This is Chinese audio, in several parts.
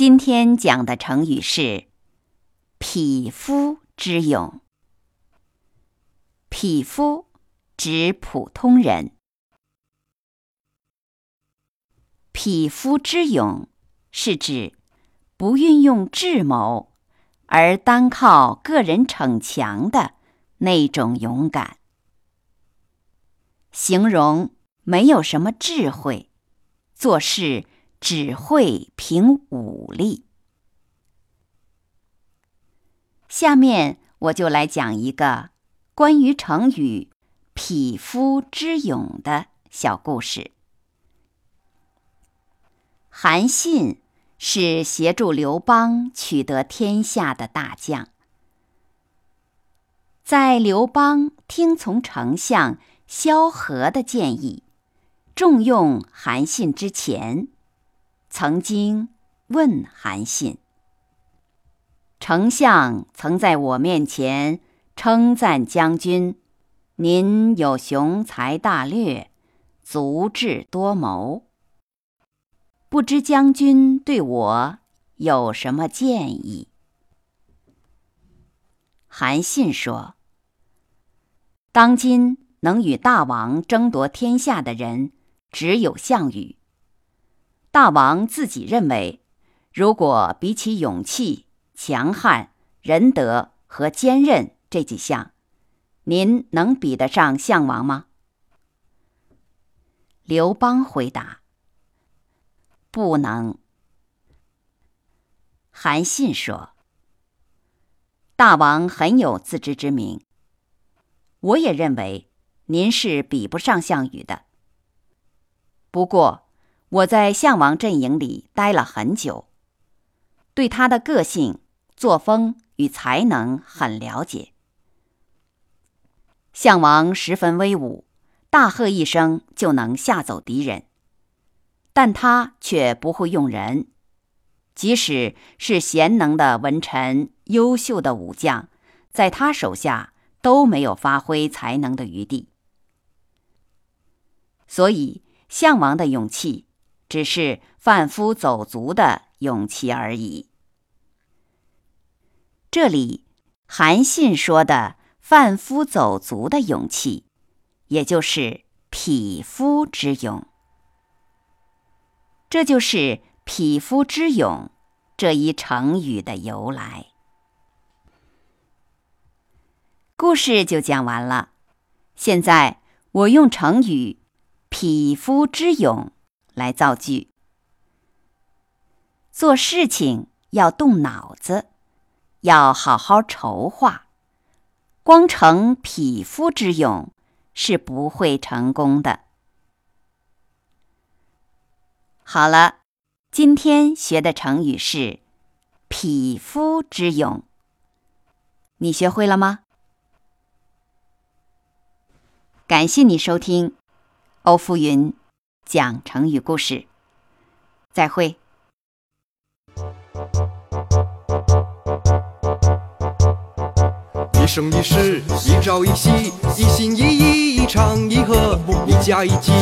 今天讲的成语是“匹夫之勇”。匹夫指普通人，匹夫之勇是指不运用智谋，而单靠个人逞强的那种勇敢，形容没有什么智慧，做事只会凭武力。下面我就来讲一个关于成语“匹夫之勇”的小故事。韩信是协助刘邦取得天下的大将。在刘邦听从丞相萧何的建议，重用韩信之前，曾经问韩信：“丞相曾在我面前称赞将军，您有雄才大略，足智多谋。不知将军对我有什么建议？”韩信说。当今能与大王争夺天下的人，只有项羽。大王自己认为，如果比起勇气、强悍、仁德和坚韧这几项，您能比得上项王吗？刘邦回答：“不能。”韩信说：“大王很有自知之明。”我也认为您是比不上项羽的。不过我在项王阵营里待了很久，对他的个性、作风与才能很了解。项王十分威武，大喝一声就能吓走敌人，但他却不会用人，即使是贤能的文臣、优秀的武将，在他手下。都没有发挥才能的余地，所以项王的勇气只是贩夫走卒的勇气而已。这里韩信说的贩夫走卒的勇气，也就是匹夫之勇。这就是匹夫之勇这一成语的由来。故事就讲完了，现在我用成语“匹夫之勇”来造句。做事情要动脑子，要好好筹划，光逞匹夫之勇是不会成功的。好了，今天学的成语是“匹夫之勇”，你学会了吗？感谢你收听欧福云讲成语故事，再会。一生一世，一朝一夕，一心一意，一唱一和，一家一计，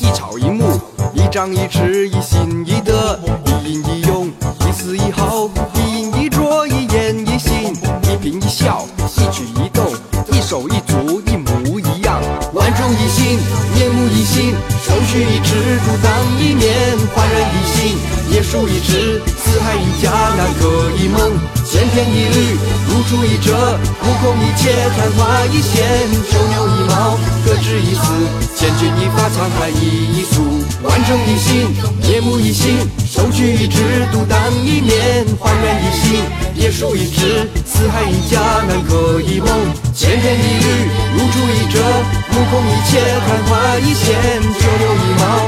一草一木，一张一弛，一心一德，一阴一用，一丝一毫，一饮一啄，一言一行，一颦一笑，一举一动，一手一足，一模一样。万众一心，面目一心，手取一枝，独当一面，焕然一新，也树一枝，四海一家，南柯一梦，千篇一律，如出一辙，目空一切，昙花一现，九牛一毛，各执一词，千钧一发，沧海一粟，万众一心，面目一新，手取一枝，独当一面，焕一，树一枝，四海一家，南柯一梦，千篇一律，如出一辙，目空。一切昙花一现，九牛一毛，